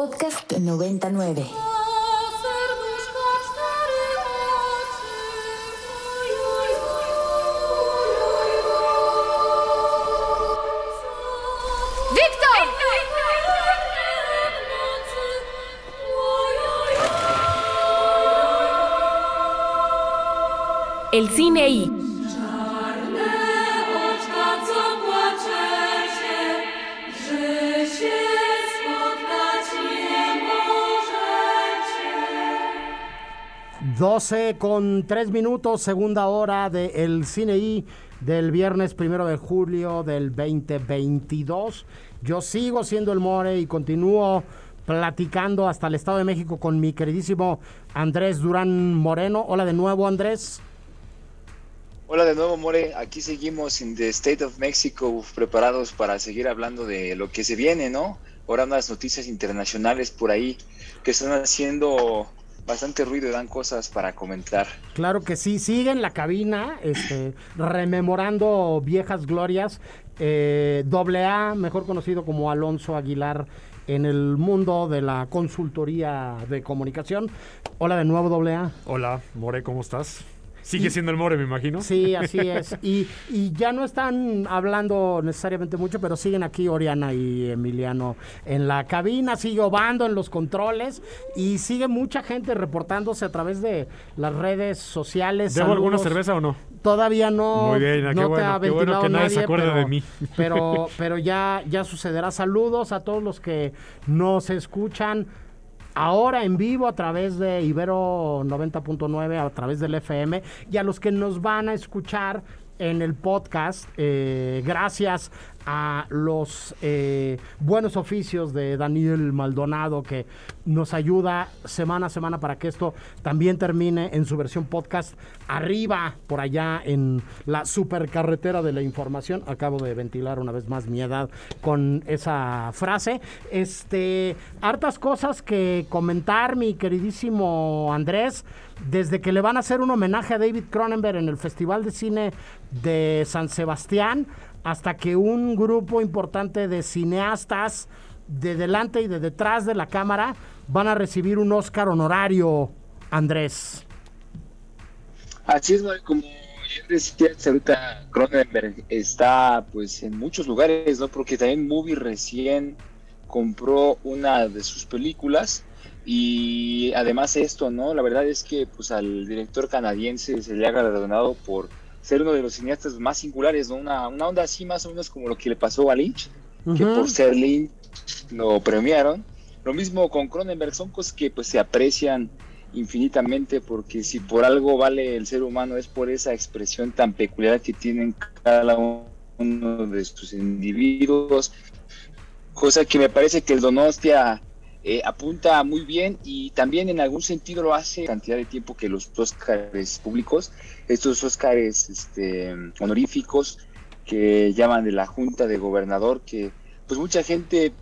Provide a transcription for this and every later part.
Podcast 99. El cine I. 12 con 3 minutos, segunda hora de El Cine I del viernes primero de julio del 2022. Yo sigo siendo el More y continúo platicando hasta el Estado de México con mi queridísimo Andrés Durán Moreno. Hola de nuevo, Andrés. Hola de nuevo, More. Aquí seguimos en The State of Mexico, preparados para seguir hablando de lo que se viene, ¿no? Ahora unas noticias internacionales por ahí que están haciendo bastante ruido y dan cosas para comentar. Claro que sí, sigue en la cabina, este, rememorando viejas glorias. Eh, doble A, mejor conocido como Alonso Aguilar en el mundo de la consultoría de comunicación. Hola de nuevo, doble A. Hola, More, ¿cómo estás? Sigue siendo el More, me imagino. Sí, así es. Y, y ya no están hablando necesariamente mucho, pero siguen aquí Oriana y Emiliano en la cabina, sigue Obando en los controles y sigue mucha gente reportándose a través de las redes sociales. ¿Debo alguna cerveza o no? Todavía no, Muy bien, no qué te bueno, ha qué bueno que nadie nadie, se acuerde pero, de mí. Pero, pero ya, ya sucederá. Saludos a todos los que nos escuchan ahora en vivo a través de Ibero 90.9, a través del FM, y a los que nos van a escuchar en el podcast, eh, gracias a los eh, buenos oficios de Daniel Maldonado que nos ayuda semana a semana para que esto también termine en su versión podcast arriba por allá en la supercarretera de la información. Acabo de ventilar una vez más mi edad con esa frase. Este, hartas cosas que comentar, mi queridísimo Andrés desde que le van a hacer un homenaje a David Cronenberg en el Festival de Cine de San Sebastián, hasta que un grupo importante de cineastas de delante y de detrás de la cámara van a recibir un Oscar honorario, Andrés. Así es, como ya decías ahorita, Cronenberg está pues en muchos lugares, ¿no? Porque también Movie recién compró una de sus películas y además esto, ¿no? La verdad es que pues al director canadiense se le ha galardonado por ser uno de los cineastas más singulares, ¿no? Una, una onda así más o menos como lo que le pasó a Lynch, que por ser Lynch lo premiaron. Lo mismo con Cronenberg, son cosas que pues se aprecian infinitamente porque si por algo vale el ser humano es por esa expresión tan peculiar que tienen cada uno de sus individuos, cosa que me parece que el Donostia eh, apunta muy bien y también en algún sentido lo hace cantidad de tiempo que los Óscares públicos, estos Óscares este, honoríficos que llaman de la Junta de Gobernador, que pues mucha gente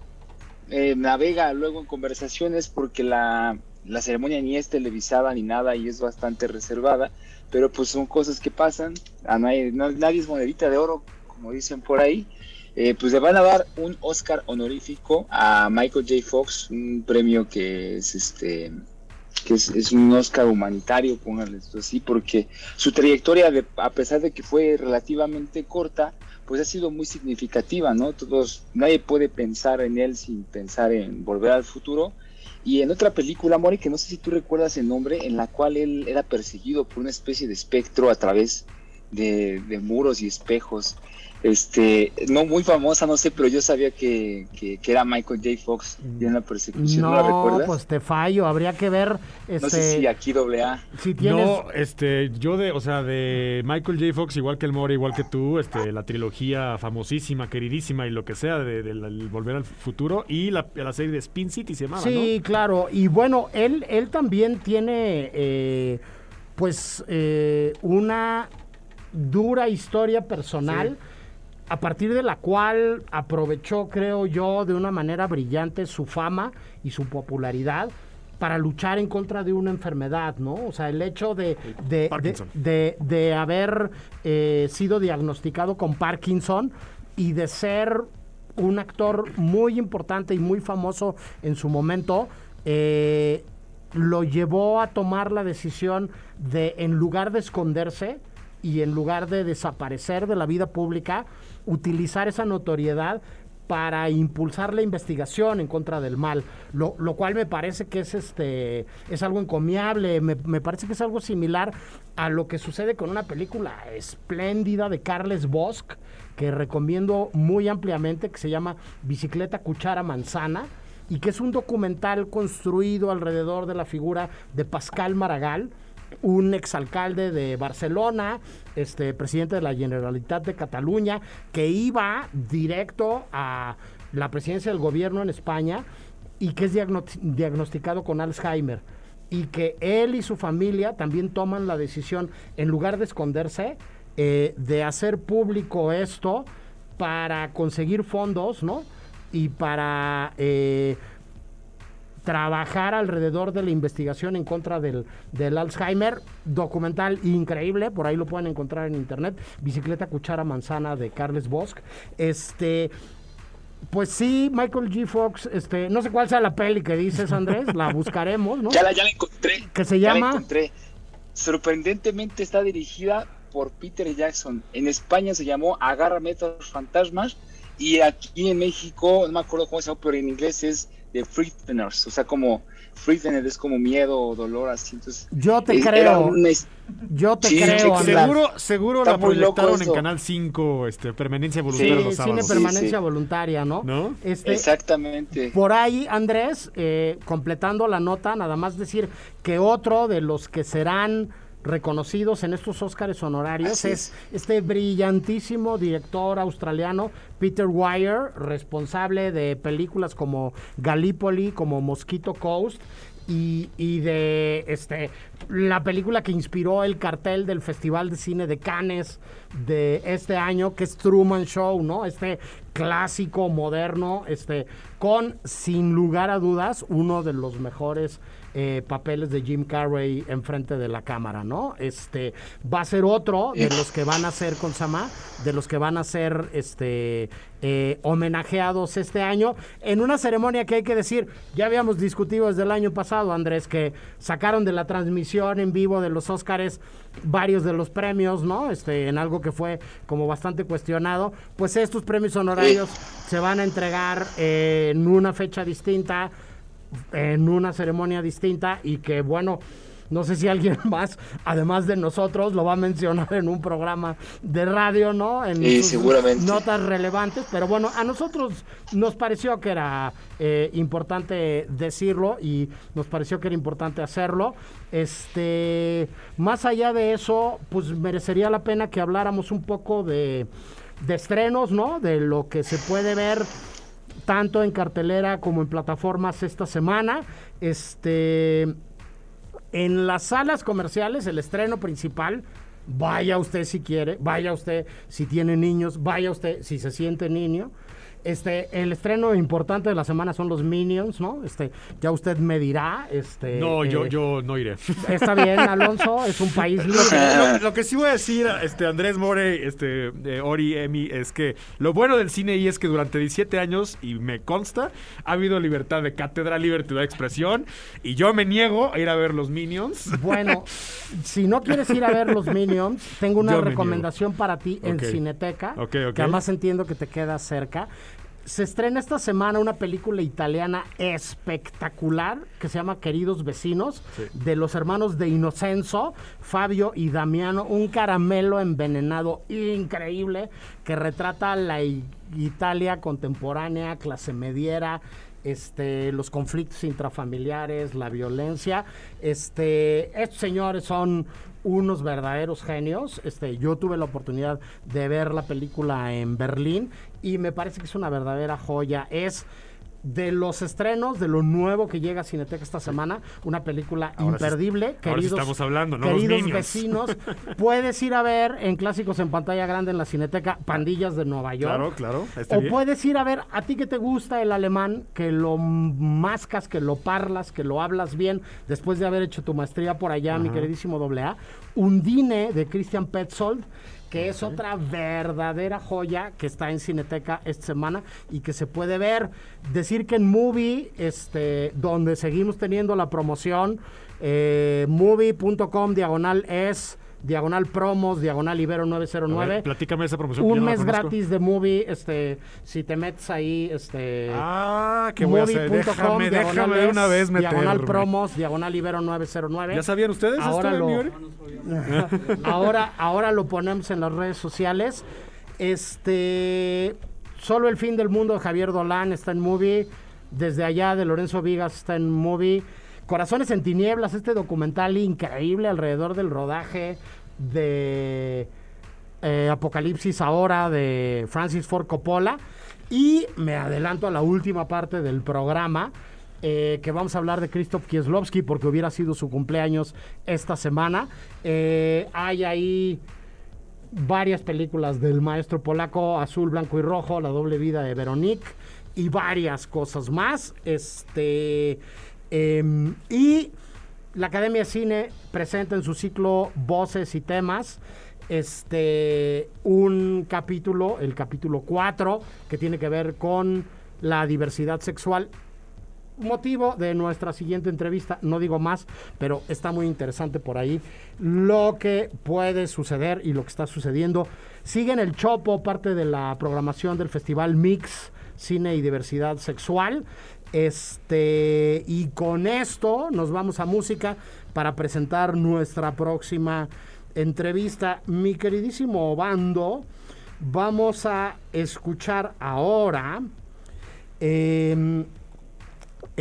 eh, navega luego en conversaciones porque la, la ceremonia ni es televisada ni nada y es bastante reservada, pero pues son cosas que pasan, a nadie, no- nadie es monedita de oro, como dicen por ahí. Eh, pues le van a dar un Oscar honorífico a Michael J. Fox, un premio que es este que es, un Oscar humanitario, pónganle esto así, porque su trayectoria, de, a pesar de que fue relativamente corta, pues ha sido muy significativa, ¿no? Todos, nadie puede pensar en él sin pensar en volver al futuro. Y en otra película, Mori, que no sé si tú recuerdas el nombre, en la cual él era perseguido por una especie de espectro a través de muros y espejos. Este, no muy famosa, no sé, pero yo sabía que, que, que era Michael J. Fox y en la persecución, ¿no, la No, recuerdas? pues te fallo, habría que ver este, no sé si aquí doble A. si tienes... No, este, yo de, o sea, de Michael J. Fox, igual que el More, igual que tú, este, la trilogía famosísima, queridísima y lo que sea de, la- Volver al Futuro y la, la serie de Spin City se llamaba, Sí, claro. Y bueno, él, él también tiene, eh, pues, eh, una dura historia personal. A partir de la cual aprovechó, creo yo, de una manera brillante su fama y su popularidad para luchar en contra de una enfermedad, ¿no? O sea, el hecho de, de, de, de haber eh, sido diagnosticado con Parkinson y de ser un actor muy importante y muy famoso en su momento, eh, lo llevó a tomar la decisión de, en lugar de esconderse y en lugar de desaparecer de la vida pública, utilizar esa notoriedad para impulsar la investigación en contra del mal, lo, lo cual me parece que es este es algo encomiable, me, me parece que es algo similar a lo que sucede con una película espléndida de Carles Bosch, que recomiendo muy ampliamente, que se llama Bicicleta, Cuchara, Manzana, y que es un documental construido alrededor de la figura de Pascal Maragall, un exalcalde de Barcelona, este presidente de la Generalitat de Cataluña, que iba directo a la presidencia del gobierno en España y que es diagno- diagnosticado con Alzheimer. Y que él y su familia también toman la decisión, en lugar de esconderse, eh, de hacer público esto para conseguir fondos, ¿no? Y para eh, trabajar alrededor de la investigación en contra del, del Alzheimer. Documental increíble, por ahí lo pueden encontrar en internet. Bicicleta, cuchara, manzana de Carles Bosch. Este. Pues sí, Michael G. Fox, este, no sé cuál sea la peli que dices, Andrés, la buscaremos, ¿no? Ya la, ya la encontré. Que se ya la llama- encontré. Sorprendentemente está dirigida por Peter Jackson. En España se llamó Agárrame a los fantasmas y aquí en México, no me acuerdo cómo se llama, pero en inglés es The Frighteners. O sea, como Frightened es como miedo o dolor, así. Entonces, Yo te es- era creo, una yo te Sí, creo. Seguro, seguro Está la proyectaron en. Canal 5, este, permanencia voluntaria Sí, los cine sábados. Sí, permanencia sí. voluntaria, ¿no? ¿No? Este, Exactamente. Por ahí, Andrés, eh, completando la nota, nada más decir que otro de los que serán reconocidos en estos Óscares honorarios Así es este brillantísimo director australiano Peter Weir, responsable de películas como Gallipoli, como Mosquito Coast y, y de este la película que inspiró el cartel del Festival de Cine de Cannes de este año, que es Truman Show, ¿no? Este clásico moderno, este, con sin lugar a dudas uno de los mejores eh, papeles de Jim Carrey enfrente de la cámara, ¿no? Este va a ser otro de los que van a ser con Sama, de los que van a ser este eh, homenajeados este año en una ceremonia que hay que decir, ya habíamos discutido desde el año pasado, Andrés, que sacaron de la transmisión en vivo de los Óscares varios de los premios, ¿no? Este, en algo que fue como bastante cuestionado, pues estos premios honorarios se van a entregar eh, en una fecha distinta, en una ceremonia distinta y que bueno, no sé si alguien más, además de nosotros, lo va a mencionar en un programa de radio, ¿no? En Sí, seguramente. notas relevantes, pero bueno, a nosotros nos pareció que era eh, importante decirlo y nos pareció que era importante hacerlo. Este, más allá de eso, pues merecería la pena que habláramos un poco de, de estrenos, ¿no? De lo que se puede ver tanto en cartelera como en plataformas esta semana. Este, en las salas comerciales, el estreno principal, vaya usted si quiere, vaya usted si tiene niños, vaya usted si se siente niño. Este, el estreno importante de la semana son los Minions, ¿no? Este, ya usted me dirá, este. No, yo, eh, yo no iré. Está bien, Alonso, es un país Lo que, libre. lo- lo que sí voy a decir, este Andrés More, este eh, Ori, Emi, es que lo bueno del cine y es que durante 17 años, y me consta, ha habido libertad de cátedra, libertad de expresión, y yo me niego a ir a ver los Minions. Bueno, si no quieres ir a ver los Minions, tengo una recomendación para ti en. Cineteca, Ok, ok. que además entiendo que te queda cerca. Se estrena esta semana una película italiana espectacular que se llama Queridos Vecinos, de los hermanos de Inocenzo, Fabio y Damiano, un caramelo envenenado increíble que retrata la Italia contemporánea, clase mediera, este, los conflictos intrafamiliares, la violencia. Este, estos señores son unos verdaderos genios. Este, yo tuve la oportunidad de ver la película en Berlín y me parece que es una verdadera joya. Es de los estrenos, de lo nuevo que llega a Cineteca esta semana, una película Ahora sí- imperdible. ahora sí queridos, estamos hablando, no los queridos Minions. vecinos, puedes ir a ver en clásicos en pantalla grande en la Cineteca Pandillas de Nueva York. Claro, claro. O bien. puedes ir a ver, a ti que te gusta el alemán, que lo mascas, que lo parlas, que lo hablas bien, después de haber hecho tu maestría por allá, mi queridísimo doble A, Undine de Christian Petzold, que es otra verdadera joya que está en Cineteca esta semana y que se puede ver. Decir que en Movie, este, donde seguimos teniendo la promoción, eh, movie.com diagonal es diagonal promos, diagonal Ibero A 909. ver, platícame esa promoción. un mes gratis de movie, este, si te metes ahí, este, Ah, ¿qué voy a hacer? movie.com, Déjame, déjame de una vez meterme. Diagonal promos, diagonal Ibero 909. ¿Ya sabían ustedes Ahora esto, lo- ahora, ahora lo ponemos en las redes sociales. Este, solo el fin del mundo de Javier Dolan está en movie. Desde allá de Lorenzo Vigas está en movie. Corazones en tinieblas, este documental increíble alrededor del rodaje de eh, Apocalipsis ahora de Francis Ford Coppola. Y me adelanto a la última parte del programa, eh, que vamos a hablar de Krzysztof Kieslowski, porque hubiera sido su cumpleaños esta semana. Eh, hay ahí varias películas del maestro polaco, Azul, Blanco y Rojo, La doble vida de Veronique y varias cosas más. Este em, y la Academia de Cine presenta en su ciclo Voces y Temas este un capítulo, el capítulo 4, que tiene que ver con la diversidad sexual motivo de nuestra siguiente entrevista. No digo más, pero está muy interesante por ahí lo que puede suceder y lo que está sucediendo. Sigue en el Chopo, parte de la programación del Festival Mix Cine y Diversidad Sexual. Este, y con esto nos vamos a música para presentar nuestra próxima entrevista. Mi queridísimo bando, vamos a escuchar ahora. em,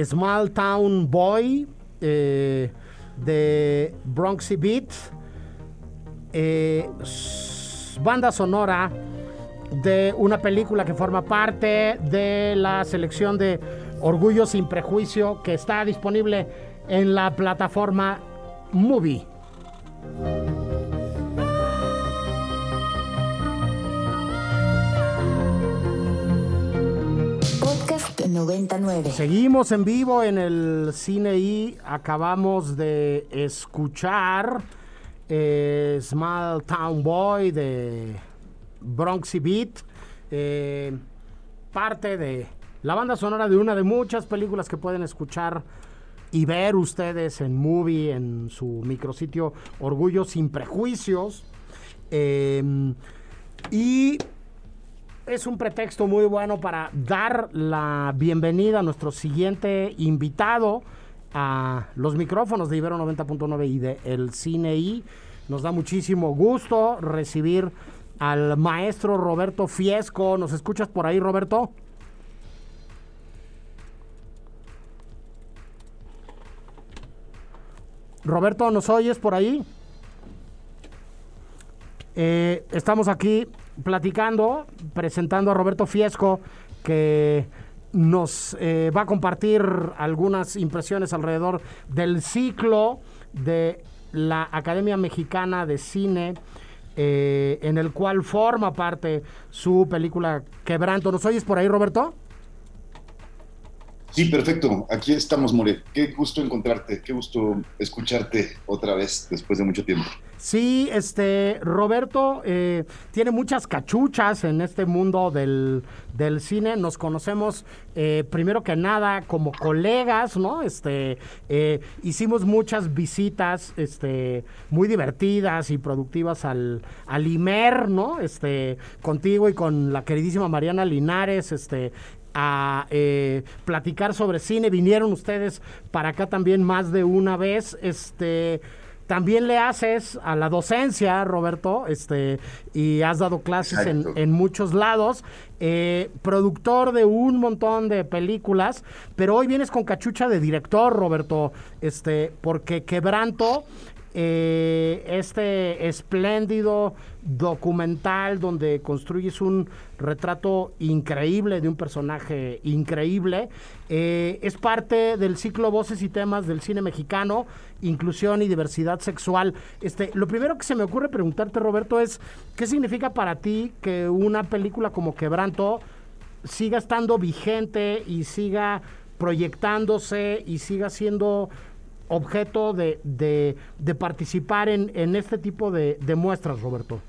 Small Town Boy eh, de Bronxy Beat, eh, banda sonora de una película que forma parte de la selección de Orgullo sin Prejuicio que está disponible en la plataforma Movie. Podcast 99. Seguimos en vivo en el cine y acabamos de escuchar eh, Small Town Boy de Bronxy Beat, eh, parte de la banda sonora de una de muchas películas que pueden escuchar y ver ustedes en Movie, en su micrositio Orgullo sin Prejuicios. Eh, y es un pretexto muy bueno para dar la bienvenida a nuestro siguiente invitado a los micrófonos de Ibero 90.9 y de El Cine. Nos da muchísimo gusto recibir al maestro Roberto Fiesco. ¿Nos escuchas por ahí, Roberto? Roberto, ¿nos oyes por ahí? Eh, estamos aquí platicando, presentando a Roberto Fiesco, que nos eh, va a compartir algunas impresiones alrededor del ciclo de la Academia Mexicana de Cine, eh, en el cual forma parte su película Quebranto. ¿Nos oyes por ahí, Roberto? Sí, perfecto. Aquí estamos, More. Qué gusto encontrarte, qué gusto escucharte otra vez después de mucho tiempo. Sí, este Roberto eh, tiene muchas cachuchas en este mundo del, del cine. Nos conocemos eh, primero que nada como colegas, ¿no? Este eh, hicimos muchas visitas, este, muy divertidas y productivas al, al Imer, ¿no? Este, contigo y con la queridísima Mariana Linares, este, a eh, platicar sobre cine. Vinieron ustedes para acá también más de una vez. Este también le haces a la docencia, Roberto, este, y has dado clases en, en muchos lados, eh, productor de un montón de películas, pero hoy vienes con cachucha de director, Roberto, este, porque Quebranto, eh, este espléndido documental donde construyes un retrato increíble de un personaje increíble. eh, es parte del ciclo Voces y Temas del cine mexicano, inclusión y diversidad sexual. Este, lo primero que se me ocurre preguntarte, Roberto, es ¿qué significa para ti que una película como Quebranto siga estando vigente y siga proyectándose y siga siendo objeto de, de- de participar en, en este tipo de, de muestras, Roberto?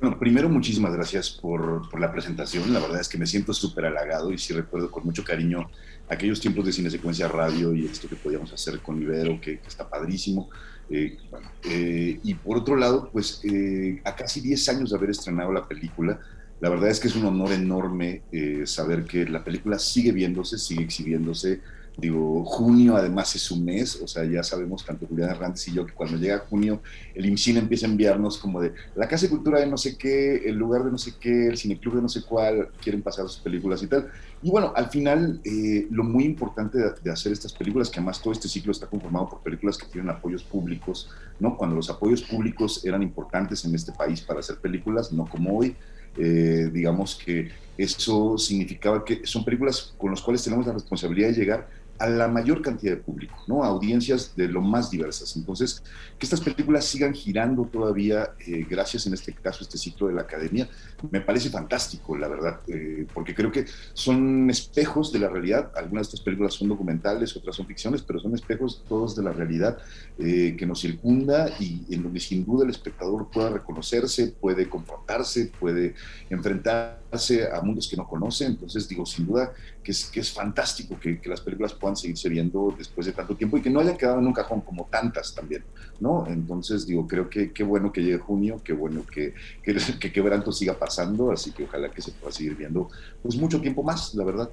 Bueno, primero muchísimas gracias por, por, la presentación. La verdad es que me siento súper halagado y sí recuerdo con mucho cariño aquellos tiempos de cine secuencia radio y esto que podíamos hacer con Ibero, que, que está padrísimo. Eh, bueno, eh, y por otro lado, pues eh, a casi 10 años de haber estrenado la película, la verdad es que es un honor enorme eh, saber que la película sigue viéndose, sigue exhibiéndose Digo, junio además es un mes, o sea, ya sabemos tanto Julián Hernández y yo que cuando llega junio el IMCINE empieza a enviarnos como de la Casa de Cultura de no sé qué, el lugar de no sé qué, el cineclub de no sé cuál, quieren pasar sus películas y tal. Y bueno, al final eh, lo muy importante de, hacer estas películas, que además todo este ciclo está conformado por películas que tienen apoyos públicos, ¿no? Cuando los apoyos públicos eran importantes en este país para hacer películas, no como hoy, eh, digamos que eso significaba que son películas con las cuales tenemos la responsabilidad de llegar a la mayor cantidad de público, ¿no? A audiencias de lo más diversas. Entonces, que estas películas sigan girando todavía, eh, gracias en este caso a este ciclo de la academia, me parece fantástico, la verdad, eh, porque creo que son espejos de la realidad. Algunas de estas películas son documentales, otras son ficciones, pero son espejos todos de la realidad eh, que nos circunda y en donde sin duda el espectador pueda reconocerse, puede confrontarse, puede enfrentarse a mundos que no conoce. Entonces, digo, sin duda que es, que es fantástico que, que las películas puedan seguirse viendo después de tanto tiempo y que no hayan quedado en un cajón como tantas también, ¿no? Entonces, digo, creo que qué bueno que llegue junio, qué bueno que, que, que Quebranto siga pasando, así que ojalá que se pueda seguir viendo pues mucho tiempo más, la verdad.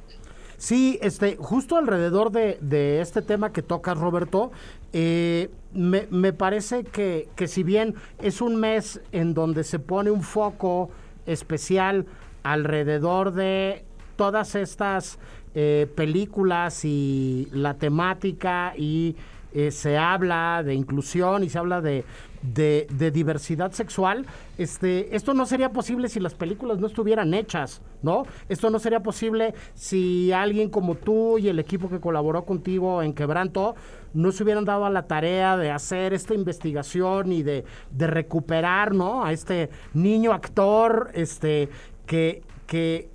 Sí, este, justo alrededor de, de este tema que tocas, Roberto, eh, me, me, parece que, que si bien es un mes en donde se pone un foco especial alrededor de todas estas eh, películas y la temática y eh, se habla de inclusión y se habla de, de, de, diversidad sexual, este, esto no sería posible si las películas no estuvieran hechas, ¿no? Esto no sería posible si alguien como tú y el equipo que colaboró contigo en Quebranto no se hubieran dado a la tarea de hacer esta investigación y de, de recuperar, ¿no? A este niño actor, este, que, que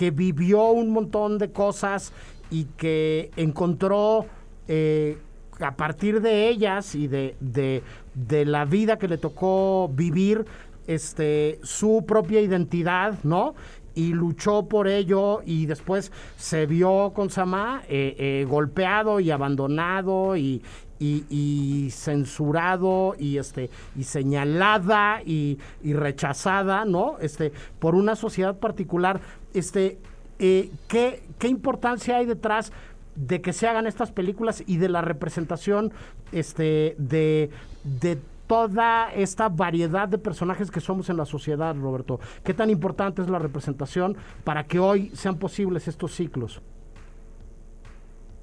que vivió un montón de cosas y que encontró eh, a partir de ellas y de, de, la vida que le tocó vivir, este, su propia identidad, ¿no? Y luchó por ello y después se vio con Samá eh, eh, golpeado y abandonado y, y, y, censurado y este y señalada y, y, rechazada no este por una sociedad particular este eh, ¿qué, ¿qué importancia hay detrás de que se hagan estas películas y de la representación este de, de toda esta variedad de personajes que somos en la sociedad, Roberto. ¿Qué tan importante es la representación para que hoy sean posibles estos ciclos?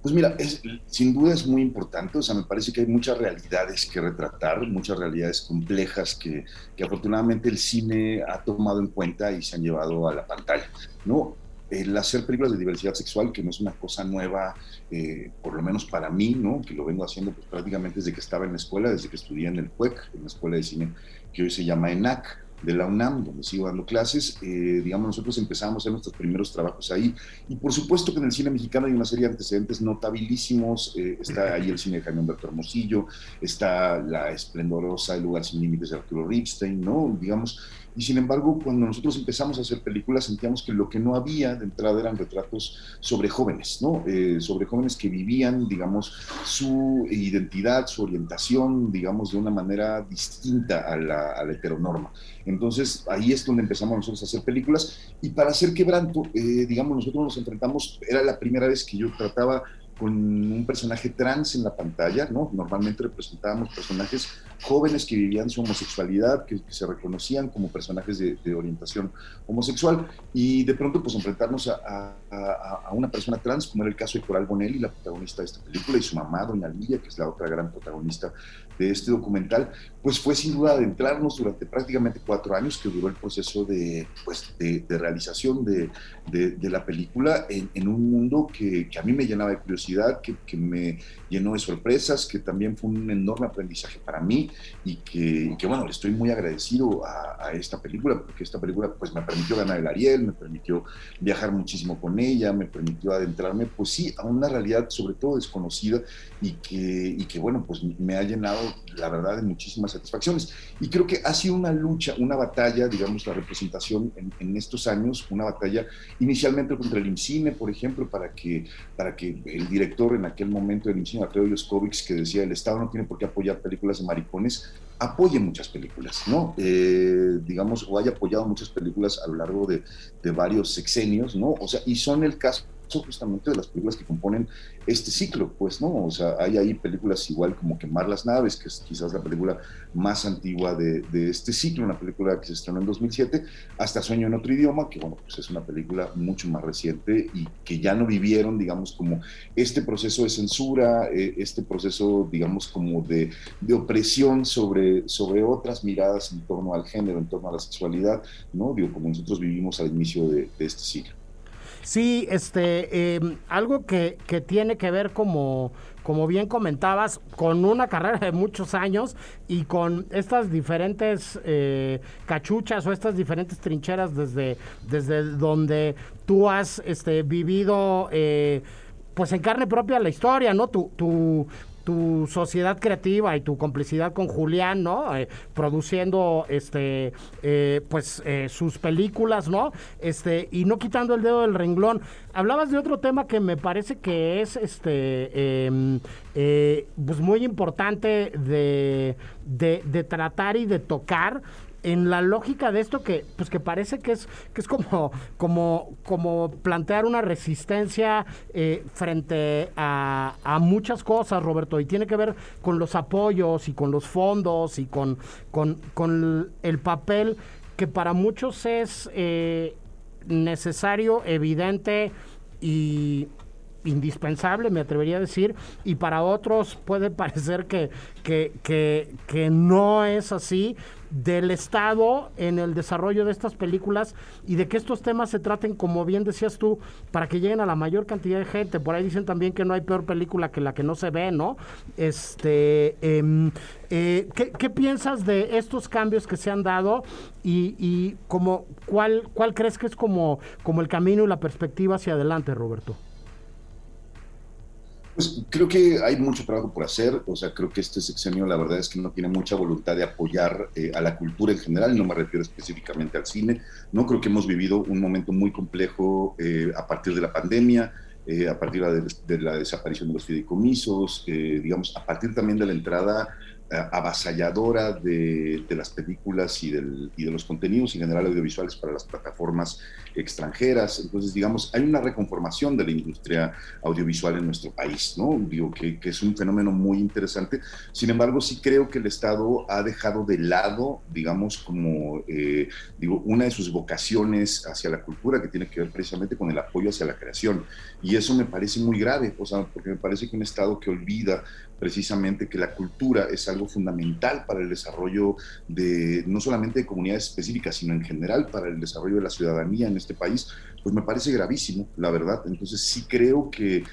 Pues mira, es, sin duda es muy importante, o sea, me parece que hay muchas realidades que retratar, muchas realidades complejas que, que afortunadamente el cine ha tomado en cuenta y se han llevado a la pantalla, ¿no? el hacer películas de diversidad sexual, que no es una cosa nueva, eh, por lo menos para mí, ¿no? que lo vengo haciendo pues, prácticamente desde que estaba en la escuela, desde que estudié en el PUEC, en la escuela de cine que hoy se llama ENAC, de la UNAM, donde sigo dando clases, eh, digamos, nosotros empezamos a hacer nuestros primeros trabajos ahí. Y por supuesto que en el cine mexicano hay una serie de antecedentes notabilísimos. Eh, está ahí el cine de Jaime Humberto Hermosillo, está la esplendorosa El lugar sin límites de Arturo Ripstein, ¿no? Digamos, y sin embargo, cuando nosotros empezamos a hacer películas, sentíamos que lo que no había de entrada eran retratos sobre jóvenes, ¿no? Eh, sobre jóvenes que vivían, digamos, su identidad, su orientación, digamos, de una manera distinta a la, heteronorma. Entonces, ahí es donde empezamos nosotros a hacer películas. Y para hacer quebranto, eh, digamos, nosotros nos enfrentamos, era la primera vez que yo trataba con un personaje trans en la pantalla, ¿no? Normalmente representábamos personajes jóvenes que vivían su homosexualidad, que, que se reconocían como personajes de, de, orientación homosexual, y de pronto pues enfrentarnos a, a, a, una persona trans, como era el caso de Coral Bonelli, la protagonista de esta película, y su mamá, Doña Lilia, que es la otra gran protagonista de este documental, pues fue sin duda adentrarnos durante prácticamente cuatro años que duró el proceso de, pues, de, de realización de, de, la película en, en, un mundo que, que a mí me llenaba de curiosidad curiosidad, que, que, me llenó de sorpresas, que también fue un enorme aprendizaje para mí y que, que bueno, estoy muy agradecido a, esta película, porque esta película pues me permitió ganar el Ariel, me permitió viajar muchísimo con ella, me permitió adentrarme, pues sí, a una realidad sobre todo desconocida y que, y que bueno, pues me ha llenado, la verdad, de muchísimas satisfacciones. Y creo que ha sido una lucha, una batalla, digamos, la representación en, en estos años, una batalla inicialmente contra el IMCINE, por ejemplo, para que, para que el director en aquel momento del IMCINE, Alfredo Yoskovics, que decía el Estado no tiene por qué apoyar películas de maricones, apoye muchas películas, ¿no? Eh, digamos, o haya apoyado muchas películas a lo largo de varios sexenios, ¿no? O sea, y son el caso justamente de las películas que componen este ciclo, pues, ¿no? O sea, hay ahí películas igual como Quemar las Naves, que es quizás la película más antigua de, de, este ciclo, una película que se estrenó en 2007, hasta Sueño en otro idioma, que bueno, pues es una película mucho más reciente y que ya no vivieron, digamos, como este proceso de censura, eh, este proceso, digamos, como de, de, opresión sobre, sobre otras miradas en torno al género, en torno a la sexualidad, ¿no? Digo, como nosotros vivimos al inicio de, de este ciclo. Sí, este, eh, algo que, que, tiene que ver como, como bien comentabas, con una carrera de muchos años y con estas diferentes eh, cachuchas o estas diferentes trincheras desde, desde donde tú has este, vivido eh, pues en carne propia la historia, ¿no? Tu, tu, tu sociedad creativa y tu complicidad con Julián, ¿no? Eh, produciendo este eh, pues eh, sus películas, ¿no? Este, y no quitando el dedo del renglón. Hablabas de otro tema que me parece que es este pues muy importante de, de, de tratar y de tocar en la lógica de esto que pues que parece que es que es como como como plantear una resistencia eh, frente a, a, muchas cosas Roberto y tiene que ver con los apoyos y con los fondos y con con, con el papel que para muchos es eh, necesario evidente y indispensable, me atrevería a decir, y para otros puede parecer que, que, que, que no es así, del Estado en el desarrollo de estas películas y de que estos temas se traten, como bien decías tú, para que lleguen a la mayor cantidad de gente. Por ahí dicen también que no hay peor película que la que no se ve, ¿no? Este, eh, eh, ¿qué, ¿qué, piensas de estos cambios que se han dado y, y como, cuál, cuál crees que es como, como el camino y la perspectiva hacia adelante, Roberto? Pues creo que hay mucho trabajo por hacer, o sea, creo que este sexenio la verdad es que no tiene mucha voluntad de apoyar eh, a la cultura en general, no me refiero específicamente al cine, no creo que hemos vivido un momento muy complejo eh, a partir de la pandemia, eh, a partir de, de, la desaparición de los fideicomisos, digamos, a partir también de la entrada avasalladora de, de, las películas y, del, y de los contenidos en general audiovisuales para las plataformas extranjeras. Entonces, digamos, hay una reconformación de la industria audiovisual en nuestro país, ¿no? Digo que, que, es un fenómeno muy interesante. Sin embargo, sí creo que el Estado ha dejado de lado, digamos, como, eh, digo, una de sus vocaciones hacia la cultura que tiene que ver precisamente con el apoyo hacia la creación. Y eso me parece muy grave, o sea, porque me parece que un Estado que olvida precisamente que la cultura es algo fundamental para el desarrollo de no solamente de comunidades específicas, sino en general para el desarrollo de la ciudadanía en este país, pues me parece gravísimo, la verdad. Entonces sí creo que,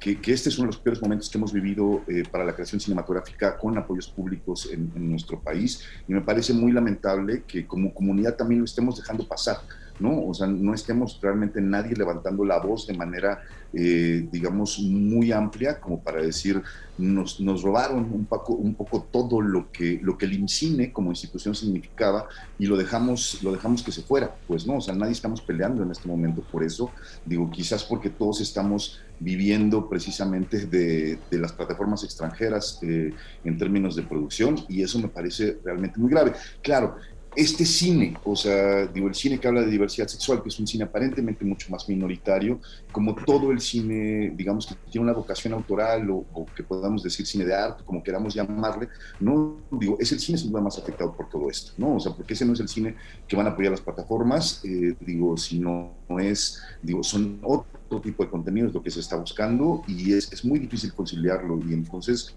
que, que, este es uno de los peores momentos que hemos vivido eh, para la creación cinematográfica con apoyos públicos en, en, nuestro país y me parece muy lamentable que como comunidad también lo estemos dejando pasar. ¿no? O sea, no estemos realmente nadie levantando la voz de manera, eh, digamos, muy amplia como para decir, nos, nos robaron un poco, un poco todo lo que, lo que el INCINE como institución significaba y lo dejamos, lo dejamos que se fuera. Pues no, o sea, nadie estamos peleando en este momento por eso. Digo, quizás porque todos estamos viviendo precisamente de, de las plataformas extranjeras eh, en términos de producción y eso me parece realmente muy grave. Claro, este cine, o sea, digo, el cine que habla de diversidad sexual, que es un cine aparentemente mucho más minoritario, como todo el cine, digamos, que tiene una vocación autoral o, que podamos decir cine de arte, como queramos llamarle, no, digo, es el cine sin duda más afectado por todo esto, ¿no? O sea, porque ese no es el cine que van a apoyar las plataformas, eh, digo, sino no es, digo, son otro tipo de contenidos lo que se está buscando y es, es muy difícil conciliarlo y entonces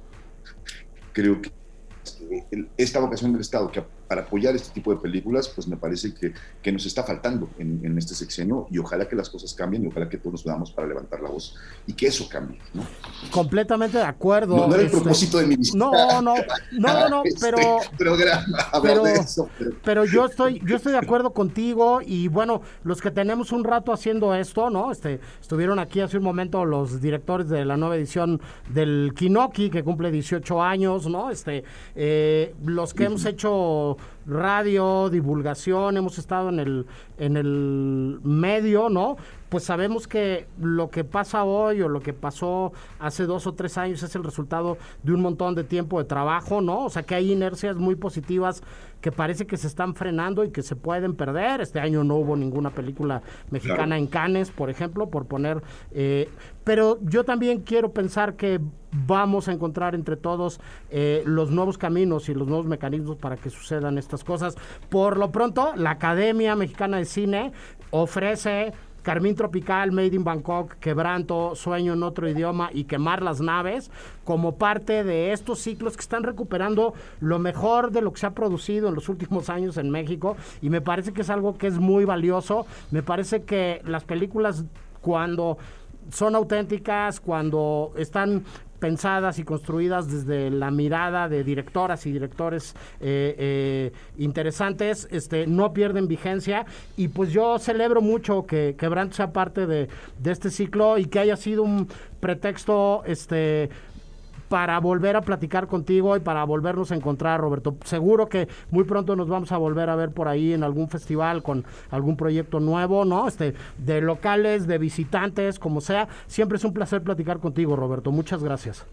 creo que el- esta vocación del Estado que para apoyar este tipo de películas, pues me parece que, que nos está faltando en, en este sexenio y ojalá que las cosas cambien y ojalá que todos nos veamos para levantar la voz y que eso cambie. ¿no? Completamente de acuerdo. No, no era el este, propósito de mi visita. No, no, no, no, Este pero programa, pero- de eso, pero- pero yo estoy yo estoy de acuerdo contigo y bueno los que tenemos un rato haciendo esto no este estuvieron aquí hace un momento los directores de la nueva edición del Kinoki que cumple 18 años no este eh, los que hemos hecho radio divulgación hemos estado en el en el medio no pues sabemos que lo que pasa hoy o lo que pasó hace dos o tres años es el resultado de un montón de tiempo de trabajo, ¿no? O sea que hay inercias muy positivas que parece que se están frenando y que se pueden perder. Este año no hubo ninguna película mexicana Claro. en Cannes, por ejemplo, por poner... eh, pero yo también quiero pensar que vamos a encontrar entre todos eh, los nuevos caminos y los nuevos mecanismos para que sucedan estas cosas. Por lo pronto, la Academia Mexicana de Cine ofrece Carmín Tropical, Made in Bangkok, Quebranto, Sueño en otro idioma y Quemar las naves como parte de estos ciclos que están recuperando lo mejor de lo que se ha producido en los últimos años en México y me parece que es algo que es muy valioso. Me parece que las películas cuando son auténticas, cuando están pensadas y construidas desde la mirada de directoras y directores eh, eh, interesantes, este, no pierden vigencia. Y pues yo celebro mucho que Quebranto sea parte de, de este ciclo y que haya sido un pretexto este para volver a platicar contigo y para volvernos a encontrar, Roberto. Seguro que muy pronto nos vamos a volver a ver por ahí en algún festival con algún proyecto nuevo, ¿no? Este, de locales, de visitantes, como sea. Siempre es un placer platicar contigo, Roberto. Muchas gracias.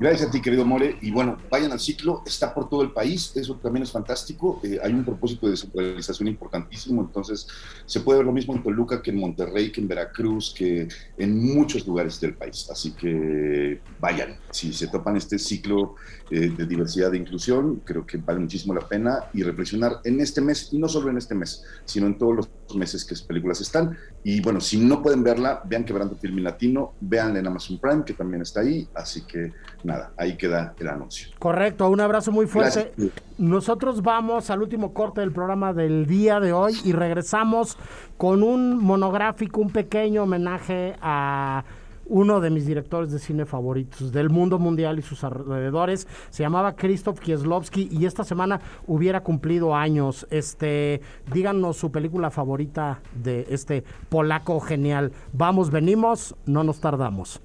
Gracias a ti, querido More. Y bueno, vayan al ciclo, está por todo el país, eso también es fantástico. Eh, hay un propósito de descentralización importantísimo, entonces se puede ver lo mismo en Toluca que en Monterrey, que en Veracruz, que en muchos lugares del país. Así que vayan, si se topan este ciclo eh, de diversidad e inclusión, creo que vale muchísimo la pena y reflexionar en este mes, y no solo en este mes, sino en todos los meses que las películas están. Y bueno, si no pueden verla, vean Quebrando Film Latino, véanla en Amazon Prime, que también está ahí, así que nada, ahí queda el anuncio. Correcto, un abrazo muy fuerte. Gracias. Nosotros vamos al último corte del programa del día de hoy y regresamos con un monográfico, un pequeño homenaje a uno de mis directores de cine favoritos del mundo mundial y sus alrededores. Se llamaba Krzysztof Kieslowski y esta semana hubiera cumplido años. Este, díganos su película favorita de este polaco genial. Vamos, venimos, no nos tardamos.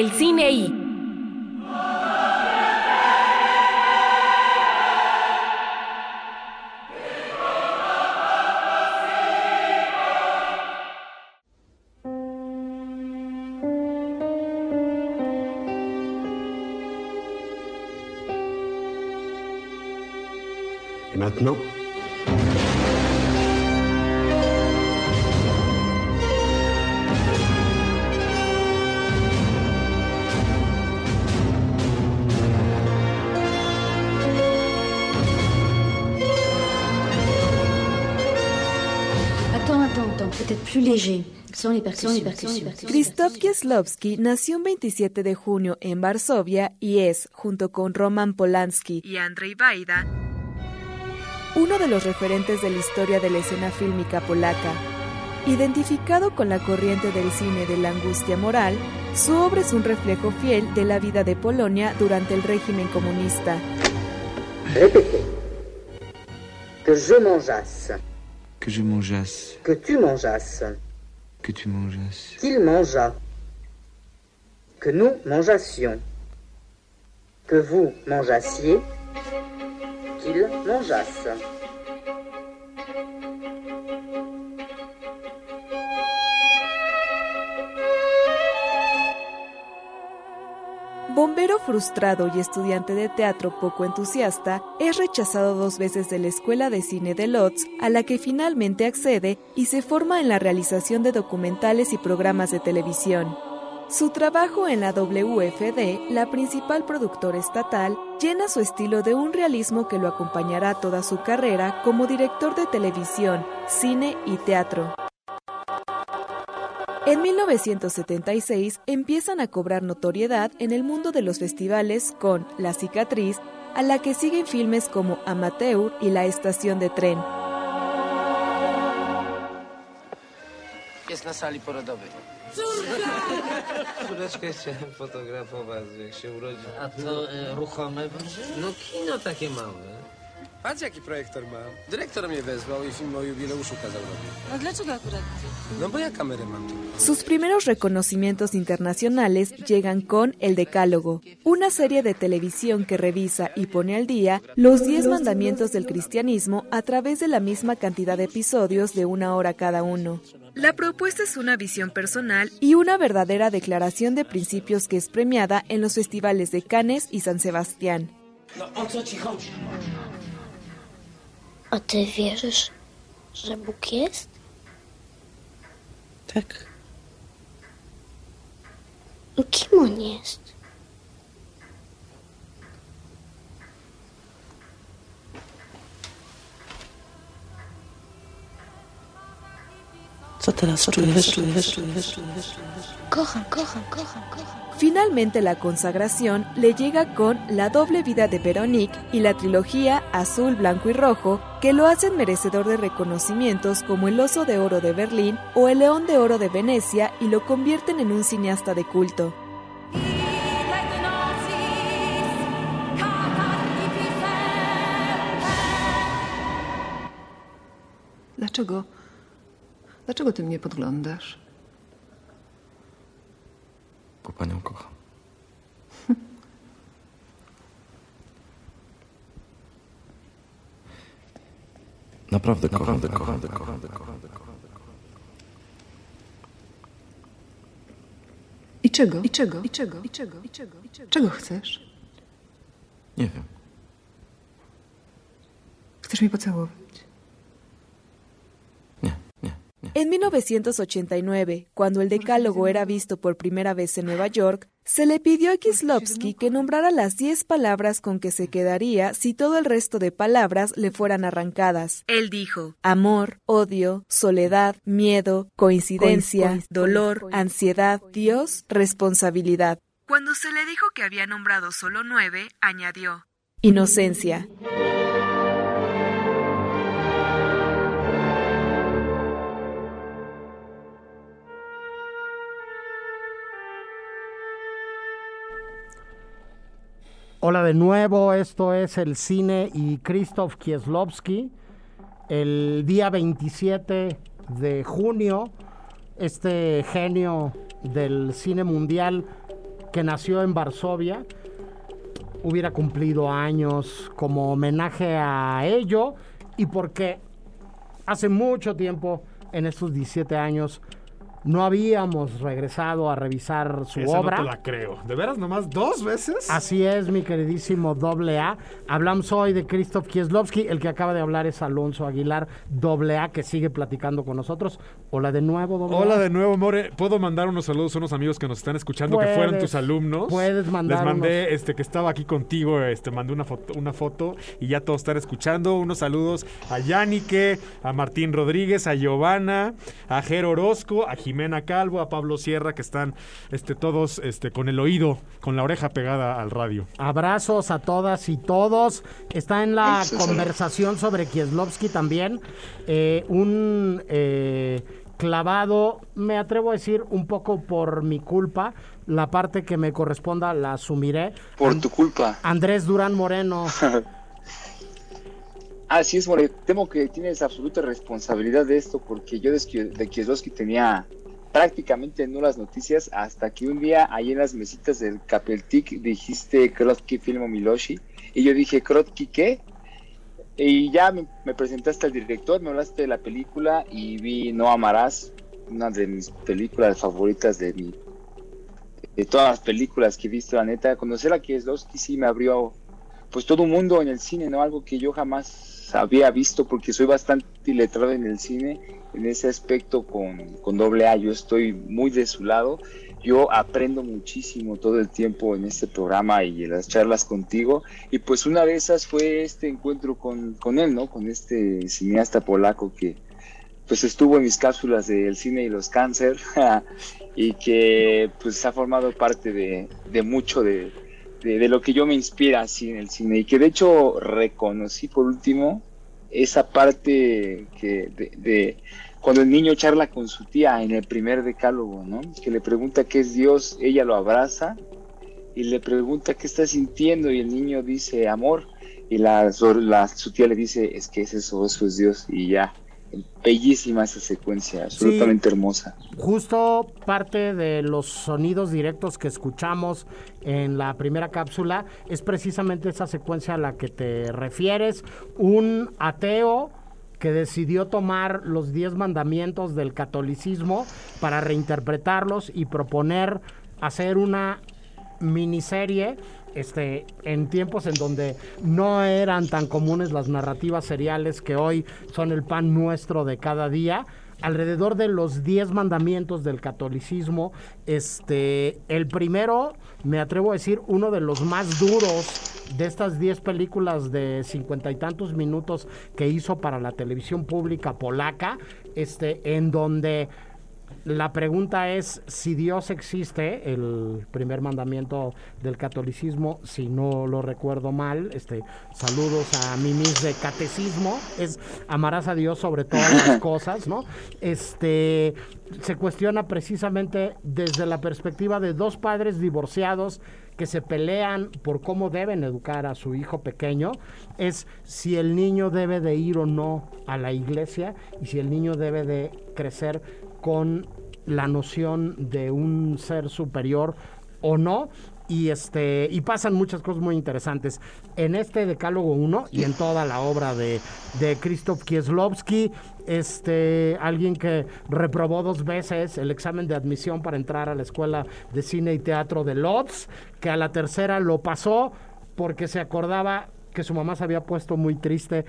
El cine. Et maintenant percussions. Krzysztof Kieslowski nació un 27 de junio en Varsovia y es, junto con Roman Polanski y Andrzej Wajda, uno de los referentes de la historia de la escena fílmica polaca. Identificado con la corriente del cine de la angustia moral, su obra es un reflejo fiel de la vida de Polonia durante el régimen comunista. Répétez. Que je mangeasse. Que je mangeasse. Que tu mangeasses. Qu'il mangeât. Que nous mangeassions. Que vous mangeassiez. Qu'il mangeasse. Frustrado y estudiante de teatro poco entusiasta, es rechazado dos veces de la Escuela de Cine de Lodz, a la que finalmente accede y se forma en la realización de documentales y programas de televisión. Su trabajo en la WFD, la principal productora estatal, llena su estilo de un realismo que lo acompañará toda su carrera como director de televisión, cine y teatro. En 1976 empiezan a cobrar notoriedad en el mundo de los festivales con La cicatriz, a la que siguen filmes como Amateur y La estación de tren. Jest na sali porodowej. Córeczkę chciałem fotografować, jak się urodzi. A to e, ruchome brży? No kino takie małe. Patrz jaki projektor mam. Dyrektor mnie wezwał i film o jubileuszu kazał robić. No dlaczego akurat ty? No bo ja kamerę mam tu. Sus primeros reconocimientos internacionales llegan con El Decálogo, una serie de televisión que revisa y pone al día los 10 mandamientos del cristianismo a través de la misma cantidad de episodios de una hora cada uno. La propuesta es una visión personal y una verdadera declaración de principios que es premiada en los festivales de Cannes y San Sebastián. No o co ci chodzi? A ty wierzysz, że Bóg jest? Tak. No kim on jest? Co teraz czujesz, czujesz, czujesz, czujesz? Kocham, kocham, kocham, kocham. Finalmente la consagración le llega con La doble vida de Veronique y la trilogía Azul, Blanco y Rojo, que lo hacen merecedor de reconocimientos como el Oso de Oro de Berlín o el León de Oro de Venecia y lo convierten en un cineasta de culto. Dlaczego? Dlaczego ty mnie podglądasz? Bo panią kocham. Naprawdę kocham, kocham, kocham, kocham, kocham. I czego? I czego? I czego? I czego? I czego? I czego? Czego chcesz? Nie wiem. Chcesz mnie pocałować? En 1989, cuando el Decálogo era visto por primera vez en Nueva York, se le pidió a Kieslowski que nombrara las 10 palabras con que se quedaría si todo el resto de palabras le fueran arrancadas. Él dijo amor, odio, soledad, miedo, coincidencia, dolor, ansiedad, Dios, responsabilidad. Cuando se le dijo que había nombrado solo nueve, añadió inocencia. Hola de nuevo, esto es el cine y Krzysztof Kieslowski. El día 27 de junio, este genio del cine mundial que nació en Varsovia hubiera cumplido años como homenaje a ello y porque hace mucho tiempo, en estos 17 años, no habíamos regresado a revisar su Esa obra. no te la creo. ¿De veras nomás dos veces? Así es, mi queridísimo doble A. Hablamos hoy de Krzysztof Kieslowski, el que acaba de hablar es Alonso Aguilar, doble A, que sigue platicando con nosotros. Hola de nuevo, doble A. Hola de nuevo, More. ¿Puedo mandar unos saludos a unos amigos que nos están escuchando que fueron tus alumnos? puedes mandar Les mandé unos. este que estaba aquí contigo, este mandé una foto, una foto y ya todos están escuchando. Unos saludos a Yannique, a Martín Rodríguez, a Giovanna, a Jero Orozco, a Jimena Calvo, a Pablo Sierra que están este todos este con el oído, con la oreja pegada al radio. Abrazos a todas y todos. Está en la conversación sobre Kieslowski también. eh, un eh, clavado, me atrevo a decir, un poco por mi culpa. La parte que me corresponda la asumiré. Por tu culpa. Andrés Durán Moreno. Así es, More. Temo que tienes absoluta responsabilidad de esto porque yo de Kieslowski tenía prácticamente nulas noticias hasta que un día ahí en las mesitas del Capeltic dijiste Krotki Filmo Miloshi y yo dije Krotki qué y ya me, presentaste al director, me hablaste de la película y vi No Amarás, una de mis películas favoritas de mi de todas las películas que he visto, la neta, conocer a Kieslowski sí me abrió pues todo un mundo en el cine, ¿no? Algo que yo jamás había visto porque soy bastante iletrado en el cine, en ese aspecto con, con doble A, yo estoy muy de su lado, yo aprendo muchísimo todo el tiempo en este programa y en las charlas contigo. Y pues una de esas fue este encuentro con, con él, ¿no? Con este cineasta polaco que pues estuvo en mis cápsulas del cine y los cáncer y que pues ha formado parte de, de mucho de, de, de, lo que yo me inspira así en el cine y que de hecho reconocí por último esa parte que de, cuando el niño charla con su tía en el primer decálogo, ¿no? Que le pregunta qué es Dios, ella lo abraza y le pregunta qué está sintiendo y el niño dice amor y la, la su tía le dice es que es eso, eso es Dios y ya. Bellísima esa secuencia, absolutamente sí, hermosa. Justo parte de los sonidos directos que escuchamos en la primera cápsula es precisamente esa secuencia a la que te refieres. Un ateo que decidió tomar los diez mandamientos del catolicismo para reinterpretarlos y proponer hacer una miniserie este, en tiempos en donde no eran tan comunes las narrativas seriales que hoy son el pan nuestro de cada día, alrededor de los diez mandamientos del catolicismo, este, el primero, me atrevo a decir, uno de los más duros de estas diez películas de cincuenta y tantos minutos que hizo para la televisión pública polaca, este, en donde la pregunta es si Dios existe, el primer mandamiento del catolicismo, si no lo recuerdo mal, este, saludos a Mimis de catecismo, es amarás a Dios sobre todas las cosas, ¿no? Este se cuestiona precisamente desde la perspectiva de dos padres divorciados que se pelean por cómo deben educar a su hijo pequeño, es si el niño debe de ir o no a la iglesia y si el niño debe de crecer con la noción de un ser superior o no. Y, este, y pasan muchas cosas muy interesantes. En este Decálogo 1 y en toda la obra de, de Krzysztof Kieslowski, este, alguien que reprobó dos veces el examen de admisión para entrar a la Escuela de Cine y Teatro de Lodz, que a la tercera lo pasó porque se acordaba que su mamá se había puesto muy triste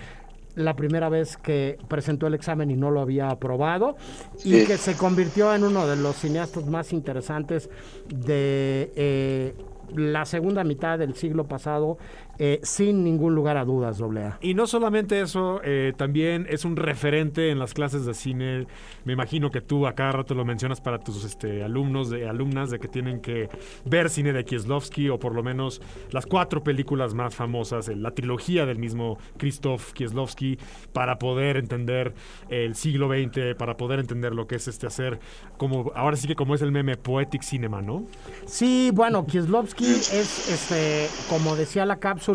la primera vez que presentó el examen y no lo había aprobado sí. y que se convirtió en uno de los cineastas más interesantes de eh, la segunda mitad del siglo pasado eh, sin ningún lugar a dudas, doble A. Y no solamente eso, eh, también es un referente en las clases de cine. Me imagino que tú a cada rato lo mencionas para tus este, alumnos, de, alumnas, de que tienen que ver cine de Kieslowski o por lo menos las cuatro películas más famosas, la trilogía del mismo Krzysztof Kieslowski, para poder entender el siglo XX, para poder entender lo que es este hacer, como ahora sí que como es el meme Poetic Cinema, ¿no? Sí, bueno, Kieslowski es, este, como decía la cápsula,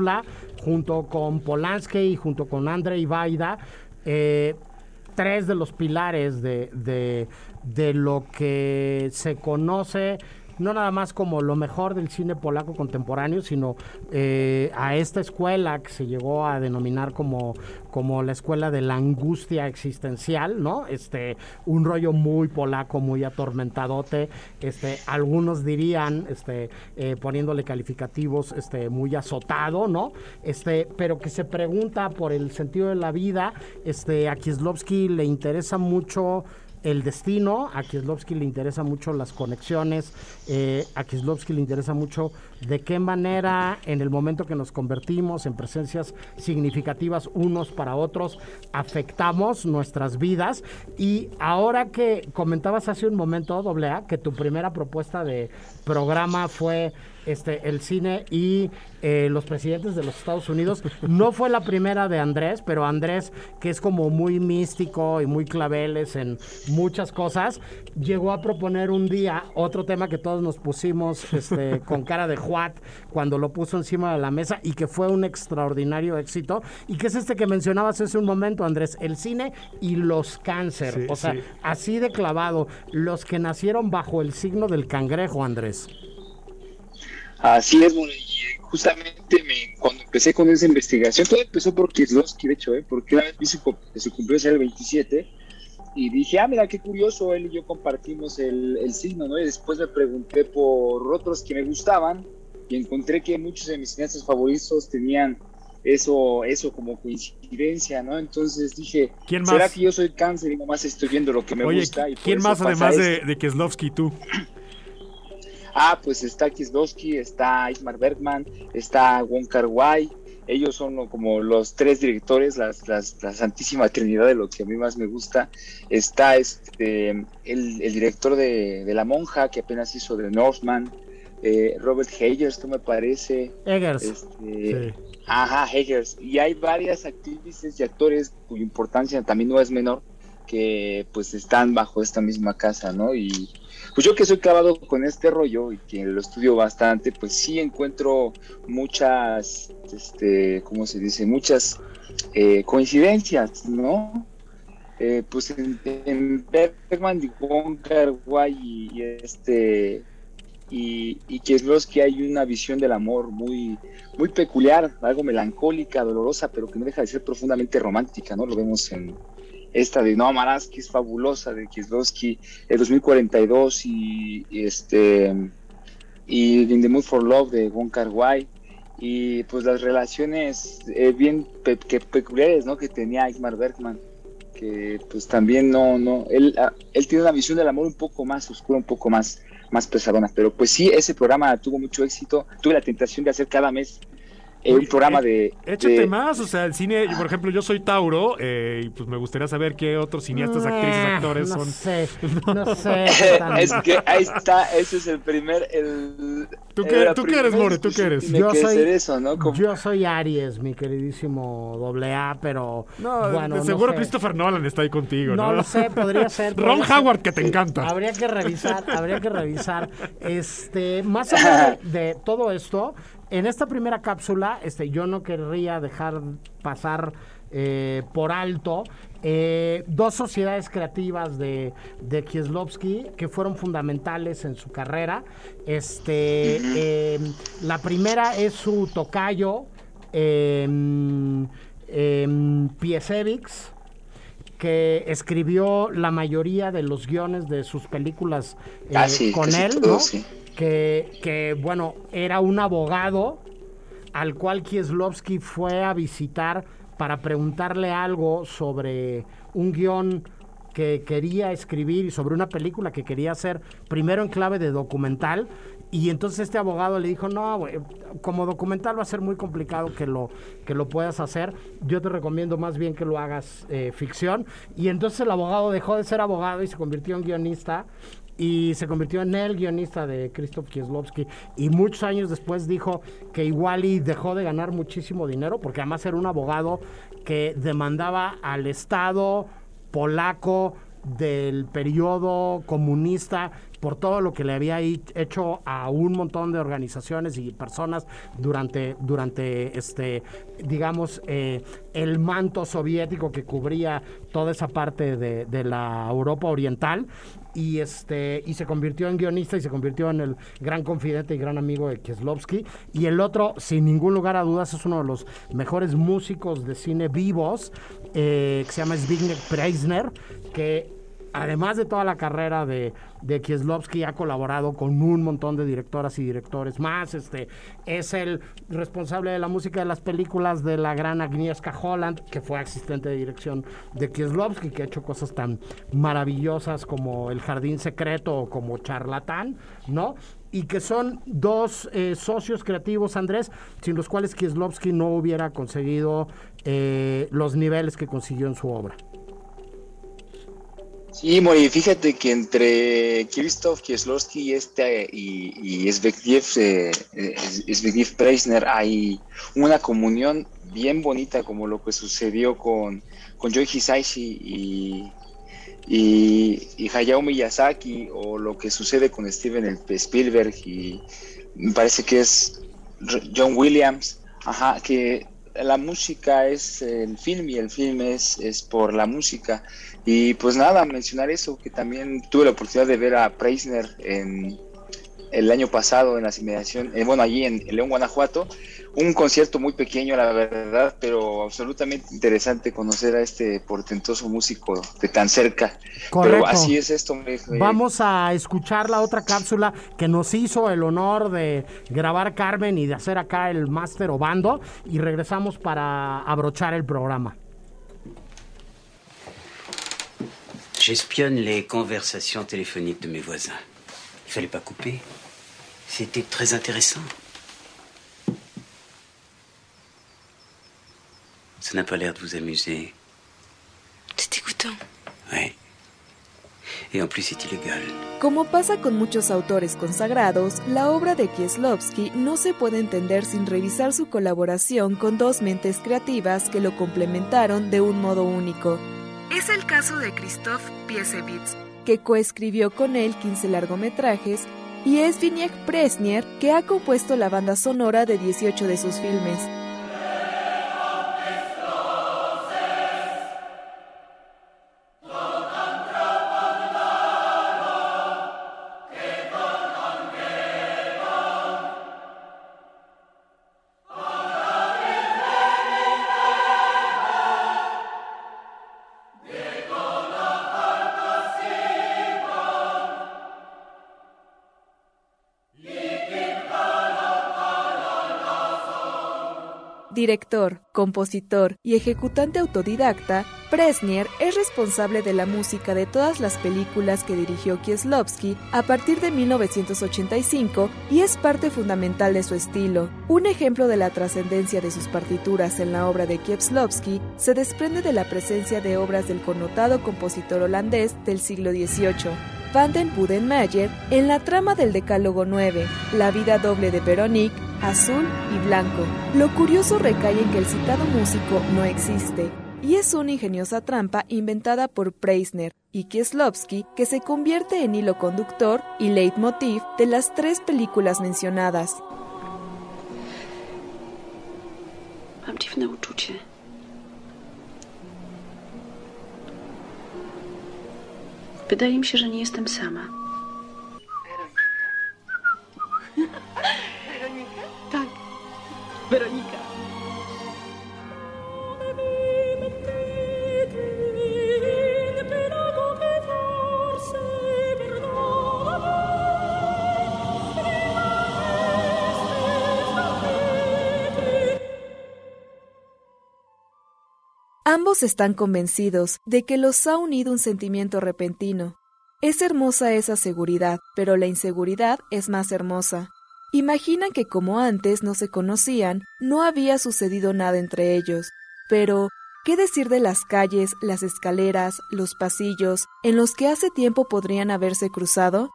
junto con Polanski y junto con Andrei Vaida, eh, tres de los pilares de, de, lo que se conoce no nada más como lo mejor del cine polaco contemporáneo, sino eh, a esta escuela que se llegó a denominar como, como la escuela de la angustia existencial, ¿no? Este, un rollo muy polaco, muy atormentadote, este, algunos dirían, este, eh, poniéndole calificativos, este, muy azotado, ¿no? Este, pero que se pregunta por el sentido de la vida, este, a Kieslowski le interesa mucho el destino, a Kieslowski le interesa mucho las conexiones, eh, a Kieslowski le interesa mucho de qué manera en el momento que nos convertimos en presencias significativas unos para otros, afectamos nuestras vidas. Y ahora que comentabas hace un momento, doble A, que tu primera propuesta de programa fue este, el cine y eh, los presidentes de los Estados Unidos. No fue la primera de Andrés, pero Andrés, que es como muy místico y muy claveles en muchas cosas, llegó a proponer un día otro tema que todos nos pusimos este, con cara de juat cuando lo puso encima de la mesa y que fue un extraordinario éxito. Y que es este que mencionabas hace un momento, Andrés, el cine y los cáncer. Sí, o sea, sí. así de clavado, los que nacieron bajo el signo del cangrejo, Andrés. Así es, bueno, y justamente me, cuando empecé con esa investigación, todo empezó por Kieslowski, de hecho, ¿eh? porque una vez vi su, su cumpleaños el 27 y dije, ah, mira, qué curioso, él y yo compartimos el, el signo, ¿no? Y después me pregunté por otros que me gustaban y encontré que muchos de mis cineastas favoritos tenían eso, eso como coincidencia, ¿no? Entonces dije, ¿Quién más? ¿será que yo soy cáncer y nomás estoy viendo lo que me Oye, gusta? Y ¿quién más además de, de Kieslowski tú? Ah, pues está Kieslowski, está Ismar Bergman, está Wong Kar Wai. Ellos son como los tres directores, las, las- la santísima trinidad de lo que a mí más me gusta. Está este el, el director de, de La Monja, que apenas hizo The Northman. eh, Robert Hagers, tú me parece. Eggers. Este, Ajá. Y hay varias actrices y actores cuya importancia también no es menor, que pues están bajo esta misma casa, ¿no? Y pues yo que soy clavado con este rollo y que lo estudio bastante, pues sí encuentro muchas, este, ¿cómo se dice? Muchas eh, coincidencias, ¿no? Eh, pues en, Bergman y Wong y, y este y, y Kieslowski hay una visión del amor muy muy peculiar, algo melancólica, dolorosa, pero que no deja de ser profundamente romántica, ¿no? Lo vemos en esta de No que es fabulosa, de Kieslowski, el 2042 y, este y In the Mood for Love de Wong Kar Wai. Y pues las relaciones eh, bien que peculiares, ¿no? Que tenía Igmar Bergman que pues también no, no, él, ah, él tiene una visión del amor un poco más oscura, un poco más, más pesadona, pero pues sí, ese programa tuvo mucho éxito, tuve la tentación de hacer cada mes eh, un programa de... Échate de- más, o sea, el cine, por ejemplo, yo soy Tauro eh, y pues me gustaría saber qué otros cineastas, actrices, Eh, actores no son. sé, no sé. es que ahí está, ese es el primer... El, ¿Tú qué- tú qué eres, More? ¿Tú qué eres? Yo que soy, ser eso, ¿no? Como- yo soy Aries, mi queridísimo doble A, pero No, bueno, de no seguro sé. Christopher Nolan está ahí contigo, ¿no? No lo sé, podría ser. Ron podría ser. Howard, que te encanta. Habría que revisar, habría que revisar. Este, más allá de, de todo esto, en esta primera cápsula, este, yo no querría dejar pasar eh, por alto eh, dos sociedades creativas de, de Kieslowski que fueron fundamentales en su carrera. Este, eh, la primera es su tocayo, eh, em, Piesevich, que escribió la mayoría de los guiones de sus películas eh, Ah, sí, con él, todo, ¿no? sí. Que, bueno, era un abogado al cual Kieslowski fue a visitar para preguntarle algo sobre un guion que quería escribir y sobre una película que quería hacer, primero en clave de documental, y entonces este abogado le dijo, no, como documental va a ser muy complicado que lo, que lo puedas hacer, yo te recomiendo más bien que lo hagas eh, ficción. Y entonces el abogado dejó de ser abogado y se convirtió en guionista y se convirtió en el guionista de Krzysztof Kieslowski. Y muchos años después dijo que igual y dejó de ganar muchísimo dinero porque además era un abogado que demandaba al Estado polaco del periodo comunista por todo lo que le había hecho a un montón de organizaciones y personas durante, durante este, digamos, eh, el manto soviético que cubría toda esa parte de, de la Europa Oriental. Y este y se convirtió en guionista y se convirtió en el gran confidente y gran amigo de Kieslowski y el otro sin ningún lugar a dudas es uno de los mejores músicos de cine vivos eh, que se llama Zbigniew Preisner que además de toda la carrera de, de Kieslowski, ha colaborado con un montón de directoras y directores más. Este, es el responsable de la música de las películas de la gran Agnieszka Holland, que fue asistente de dirección de Kieslowski, que ha hecho cosas tan maravillosas como El Jardín Secreto o como Charlatán, ¿no? Y que son dos eh, socios creativos, Andrés, sin los cuales Kieslowski no hubiera conseguido eh, los niveles que consiguió en su obra. Sí, Mori, fíjate que entre Krzysztof Kieslowski y este y, y Zbigniew, eh, eh, Preisner hay una comunión bien bonita como lo que sucedió con, con Joe Hisaishi y, y, y Hayao Miyazaki o lo que sucede con Steven Spielberg y me parece que es John Williams, ajá, que la música es el film y el film es, es por la música. Y pues nada, mencionar eso, que también tuve la oportunidad de ver a Preisner en el año pasado en las inmediaciones, eh, bueno, allí en, en León, Guanajuato, un concierto muy pequeño, la verdad, pero absolutamente interesante conocer a este portentoso músico de tan cerca. Correcto. Pero así es esto. Vamos a escuchar la otra cápsula que nos hizo el honor de grabar Carmen y de hacer acá el máster Obando y regresamos para abrochar el programa. J'espionne les conversations téléphoniques de mes voisins. Il fallait pas couper. C'était très intéressant. Ça n'a pas l'air de vous amuser. C'est dégoûtant. Oui. Et en plus, c'est illégal. Como pasa con muchos autores consagrados, la obra de Kieslowski no se puede entender sin revisar su colaboración con dos mentes creativas que lo complementaron de un modo único. Es el caso de Christoph Piesewitz, que coescribió con él 15 largometrajes, y es Zbigniew Presnier, que ha compuesto la banda sonora de 18 de sus filmes. Director, compositor y ejecutante autodidacta, Presnier es responsable de la música de todas las películas que dirigió Kieslowski a partir de 1985 y es parte fundamental de su estilo. Un ejemplo de la trascendencia de sus partituras en la obra de Kieslowski se desprende de la presencia de obras del connotado compositor holandés del siglo XVIII, Van den Budenmayer, en la trama del Decálogo 9, La vida doble de Veronique, azul y blanco. Lo curioso recae en que el citado músico no existe, y es una ingeniosa trampa inventada por Preisner y Kieslowski que se convierte en hilo conductor y leitmotiv de las tres películas mencionadas. Mam dziwne uczucie. Wydaje mi że nie jestem sama. Weronika. Ambos están convencidos de que los ha unido un sentimiento repentino. Es hermosa esa seguridad, pero la inseguridad es más hermosa. Imaginan que como antes no se conocían, no había sucedido nada entre ellos. Pero, ¿qué decir de las calles, las escaleras, los pasillos, en los que hace tiempo podrían haberse cruzado?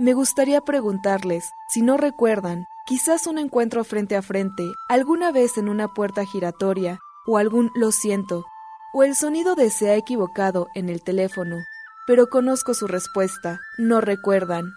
Me gustaría preguntarles, si no recuerdan, quizás un encuentro frente a frente, alguna vez en una puerta giratoria, o algún lo siento, o el sonido de se ha equivocado en el teléfono, pero conozco su respuesta, no recuerdan.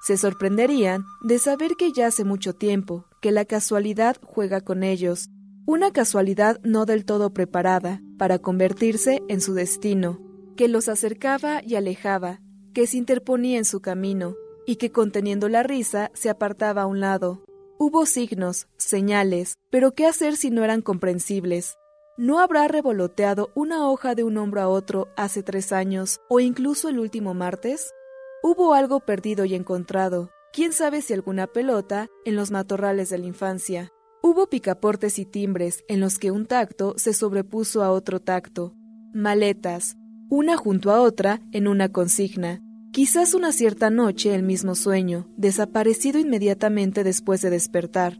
Se sorprenderían de saber que ya hace mucho tiempo que la casualidad juega con ellos, una casualidad no del todo preparada para convertirse en su destino, que los acercaba y alejaba, que se interponía en su camino, y que conteniendo la risa se apartaba a un lado. Hubo signos, señales, pero ¿qué hacer si no eran comprensibles? ¿No habrá revoloteado una hoja de un hombro a otro hace tres años o incluso el último martes? Hubo algo perdido y encontrado, quién sabe si alguna pelota en los matorrales de la infancia. Hubo picaportes y timbres en los que un tacto se sobrepuso a otro tacto. Maletas, una junto a otra en una consigna. Quizás una cierta noche el mismo sueño, desaparecido inmediatamente después de despertar.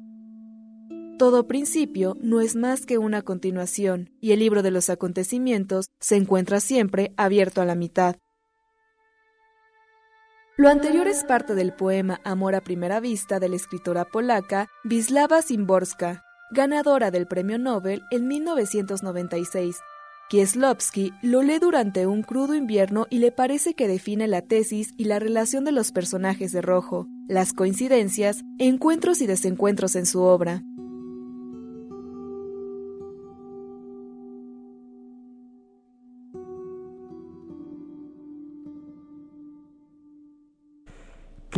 Todo principio no es más que una continuación, y el libro de los acontecimientos se encuentra siempre abierto a la mitad. Lo anterior es parte del poema Amor a primera vista de la escritora polaca Wisława Szymborska, ganadora del Premio Nobel en 1996. Kieslowski lo lee durante un crudo invierno y le parece que define la tesis y la relación de los personajes de rojo, las coincidencias, encuentros y desencuentros en su obra.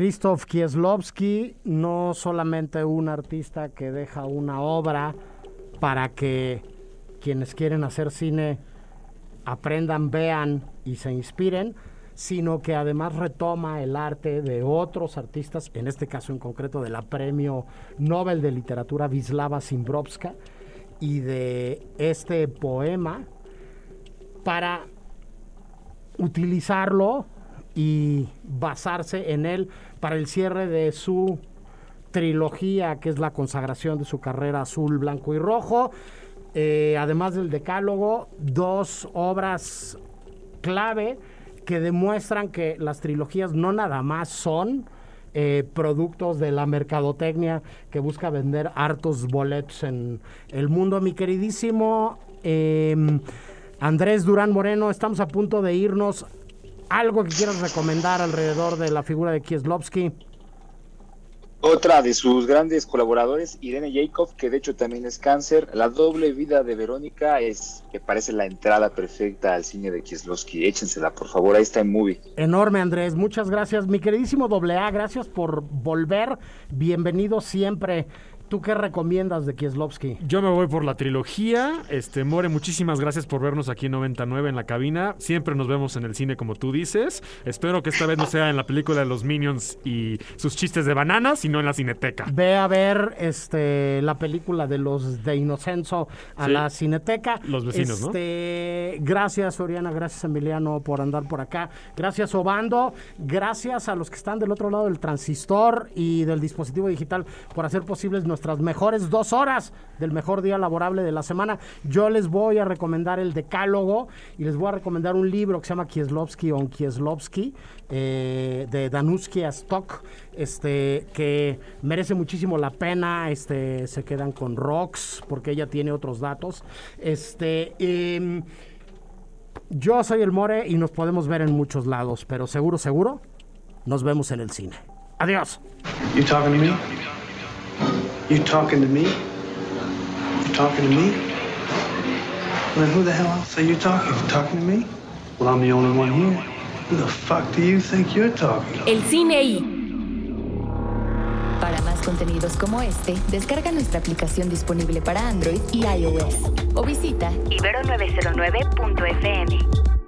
Krzysztof Kieslowski, no solamente un artista que deja una obra para que quienes quieren hacer cine aprendan, vean y se inspiren, sino que además retoma el arte de otros artistas, en este caso en concreto de la Premio Nobel de Literatura Wisława Szymborska y de este poema para utilizarlo y basarse en él para el cierre de su trilogía que es la consagración de su carrera azul, blanco y rojo. Eh, además del decálogo, dos obras clave que demuestran que las trilogías no nada más son eh, productos de la mercadotecnia que busca vender hartos boletos en el mundo. Mi queridísimo eh, Andrés Durán Moreno, estamos a punto de irnos. ¿Algo que quieras recomendar alrededor de la figura de Kieslowski? Otra de sus grandes colaboradores, Irene Jacob, que de hecho también es cáncer. La doble vida de Verónica es, que parece la entrada perfecta al cine de Kieslowski. Échensela, por favor, ahí está en movie. Enorme, Andrés. Muchas gracias. Mi queridísimo doble A, gracias por volver. Bienvenido siempre. ¿Tú qué recomiendas de Kieslowski? Yo me voy por la trilogía. Este, More, muchísimas gracias por vernos aquí en 99 en la cabina. Siempre nos vemos en el cine, como tú dices. Espero que esta vez no sea en la película de los Minions y sus chistes de bananas, sino en la cineteca. Ve a ver este la película de los de Inocenso a Sí. la cineteca. Los vecinos, ¿no? este, Gracias, Oriana. Gracias, Emiliano, por andar por acá. Gracias, Obando. Gracias a los que están del otro lado del transistor y del dispositivo digital por hacer posibles nuestras mejores dos horas del mejor día laborable de la semana. Yo les voy a recomendar el Decálogo y les voy a recomendar un libro que se llama Kieslowski on Kieslowski eh, de Danuski Stock, este, que merece muchísimo la pena. Este, se quedan con Rox porque ella tiene otros datos. Este, em, yo soy el More y nos podemos ver en muchos lados, pero seguro, seguro, nos vemos en el cine. Adiós. You talking to? You talking to me? You talking to me? Well, then who the hell else are you talking? You talking to me? Well, I'm the only one here. Who the fuck do you think you're talking to? El cine I. Para más contenidos como este, descarga nuestra aplicación disponible para Android y iOS o visita Ibero909.fm.